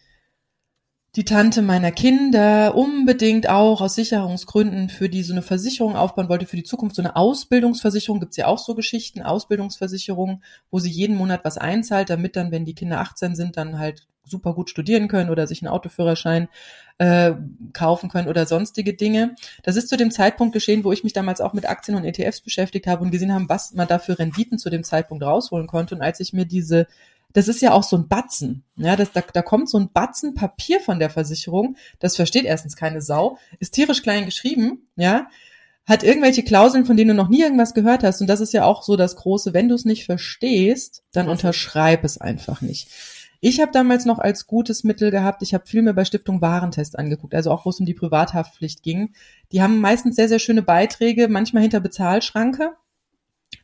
die Tante meiner Kinder unbedingt auch aus Sicherungsgründen für die so eine Versicherung aufbauen wollte für die Zukunft, so eine Ausbildungsversicherung, gibt's ja auch so Geschichten, Ausbildungsversicherung, wo sie jeden Monat was einzahlt, damit dann, wenn die Kinder 18 sind, dann halt super gut studieren können oder sich einen Autoführerschein äh, kaufen können oder sonstige Dinge. Das ist zu dem Zeitpunkt geschehen, wo ich mich damals auch mit Aktien und ETFs beschäftigt habe und gesehen haben, was man da für Renditen zu dem Zeitpunkt rausholen konnte. Und als ich mir diese das ist ja auch so ein Batzen. Ja, das, da, da kommt so ein Batzen Papier von der Versicherung. Das versteht erstens keine Sau. Ist tierisch klein geschrieben, ja. Hat irgendwelche Klauseln, von denen du noch nie irgendwas gehört hast. Und das ist ja auch so das Große. Wenn du es nicht verstehst, dann unterschreib es einfach nicht. Ich habe damals noch als gutes Mittel gehabt, ich habe viel mehr bei Stiftung Warentest angeguckt, also auch wo es um die Privathaftpflicht ging. Die haben meistens sehr, sehr schöne Beiträge, manchmal hinter Bezahlschranke.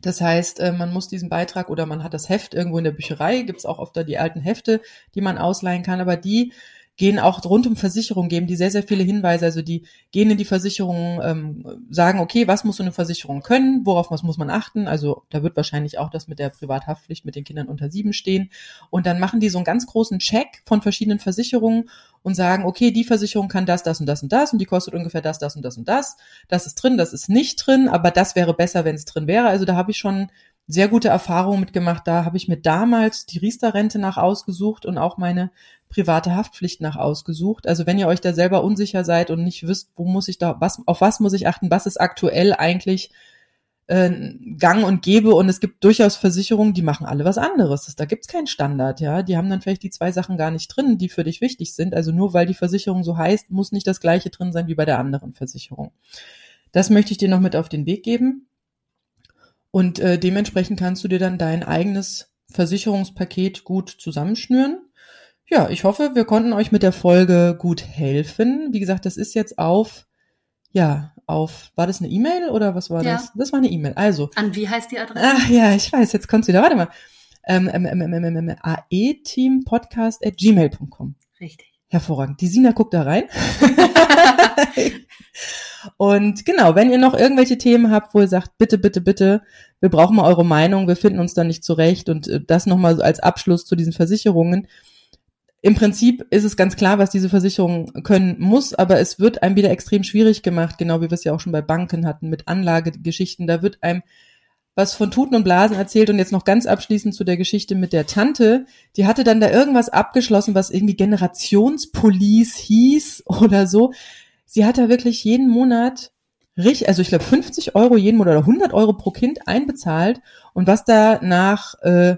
Das heißt, äh, man muss diesen Beitrag oder man hat das Heft irgendwo in der Bücherei, gibt's auch oft da die alten Hefte, die man ausleihen kann, aber die gehen auch rund um Versicherung, geben die sehr, sehr viele Hinweise. Also die gehen in die Versicherung, ähm, sagen, okay, was muss so eine Versicherung können, worauf muss man achten. Also da wird wahrscheinlich auch das mit der Privathaftpflicht mit den Kindern unter sieben stehen. Und dann machen die so einen ganz großen Check von verschiedenen Versicherungen und sagen, okay, die Versicherung kann das, das und das und das und die kostet ungefähr das, das und das und das. Das ist drin, das ist nicht drin, aber das wäre besser, wenn es drin wäre. Also da habe ich schon sehr gute Erfahrungen mitgemacht. Da habe ich mir damals die Riester-Rente nach ausgesucht und auch meine private Haftpflicht nach ausgesucht. Also wenn ihr euch da selber unsicher seid und nicht wisst, wo muss ich da, was, auf was muss ich achten, was ist aktuell eigentlich äh, gang und gäbe und es gibt durchaus Versicherungen, die machen alle was anderes. Da gibt's keinen Standard, ja. Die haben dann vielleicht die zwei Sachen gar nicht drin, die für dich wichtig sind. Also nur weil die Versicherung so heißt, muss nicht das gleiche drin sein wie bei der anderen Versicherung. Das möchte ich dir noch mit auf den Weg geben. Und äh, dementsprechend kannst du dir dann dein eigenes Versicherungspaket gut zusammenschnüren. Ja, ich hoffe, wir konnten euch mit der Folge gut helfen. Wie gesagt, das ist jetzt auf, ja, auf, war das eine E-Mail oder was war Ja. das? Das war eine E-Mail. Also, An wie heißt die Adresse? ach ja, ich weiß, jetzt kommt's wieder. Warte mal. Ähm, ähm, ähm, ähm, ähm, ähm, aeteampodcast at gmail.com. Richtig. Hervorragend. Die Sina guckt da rein. Und genau, wenn ihr noch irgendwelche Themen habt, wo ihr sagt, bitte, bitte, bitte, wir brauchen mal eure Meinung, wir finden uns da nicht zurecht und äh, das nochmal so als Abschluss zu diesen Versicherungen. Im Prinzip ist es ganz klar, was diese Versicherung können muss, aber es wird einem wieder extrem schwierig gemacht, genau wie wir es ja auch schon bei Banken hatten, mit Anlagegeschichten. Da wird einem was von Tuten und Blasen erzählt und jetzt noch ganz abschließend zu der Geschichte mit der Tante. Die hatte dann da irgendwas abgeschlossen, was irgendwie Generationspolice hieß oder so. Sie hat da wirklich jeden Monat richtig, also ich glaube 50 Euro jeden Monat oder 100 Euro pro Kind einbezahlt und was da nach, äh,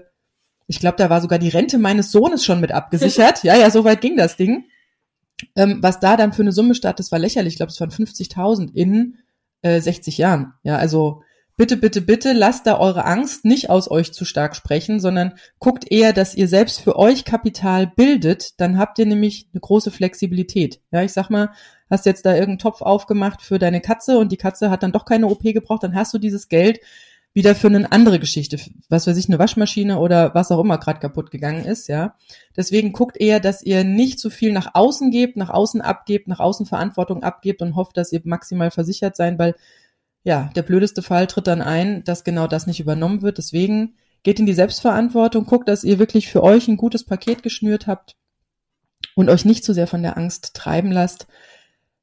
ich glaube, da war sogar die Rente meines Sohnes schon mit abgesichert. ja, ja, so weit ging das Ding. Ähm, was da dann für eine Summe statt, das war lächerlich. Ich glaube, es waren 50.000 in äh, 60 Jahren. Ja, also bitte, bitte, bitte lasst da eure Angst nicht aus euch zu stark sprechen, sondern guckt eher, dass ihr selbst für euch Kapital bildet. Dann habt ihr nämlich eine große Flexibilität. Ja, ich sag mal, hast jetzt da irgendeinen Topf aufgemacht für deine Katze und die Katze hat dann doch keine OP gebraucht, dann hast du dieses Geld wieder für eine andere Geschichte, was weiß ich, eine Waschmaschine oder was auch immer gerade kaputt gegangen ist, ja. Deswegen guckt eher, dass ihr nicht zu viel nach außen gebt, nach außen abgebt, nach außen Verantwortung abgebt und hofft, dass ihr maximal versichert seid, weil ja, der blödeste Fall tritt dann ein, dass genau das nicht übernommen wird. Deswegen geht in die Selbstverantwortung, guckt, dass ihr wirklich für euch ein gutes Paket geschnürt habt und euch nicht zu sehr von der Angst treiben lasst.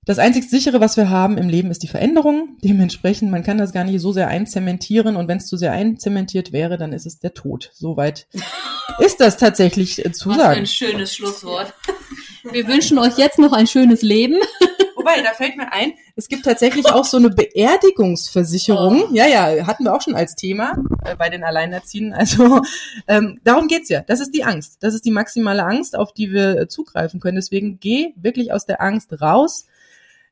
Das einzig sichere, was wir haben im Leben, ist die Veränderung. Dementsprechend, man kann das gar nicht so sehr einzementieren und wenn es zu sehr einzementiert wäre, dann ist es der Tod. Soweit ist das tatsächlich äh, zu Was sagen. ein schönes Schlusswort. Wir wünschen euch jetzt noch ein schönes Leben. Wobei da fällt mir ein, es gibt tatsächlich auch so eine Beerdigungsversicherung. Oh. Ja, ja, hatten wir auch schon als Thema äh, bei den Alleinerziehenden. Also ähm, darum geht's ja. Das ist die Angst. Das ist die maximale Angst, auf die wir äh, zugreifen können. Deswegen geh wirklich aus der Angst raus.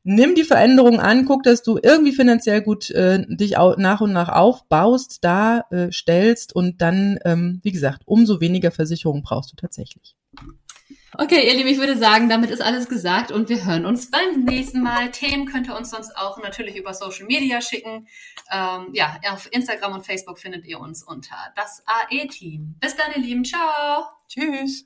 Nimm die Veränderung an, guck, dass du irgendwie finanziell gut äh, dich au nach und nach aufbaust, da äh, stellst und dann, ähm, wie gesagt, umso weniger Versicherungen brauchst du tatsächlich. Okay, ihr Lieben, ich würde sagen, damit ist alles gesagt und wir hören uns beim nächsten Mal. Themen könnt ihr uns sonst auch natürlich über Social Media schicken. Ähm, ja, auf Instagram und Facebook findet ihr uns unter das AE-Team. Bis dann, ihr Lieben. Ciao. Tschüss.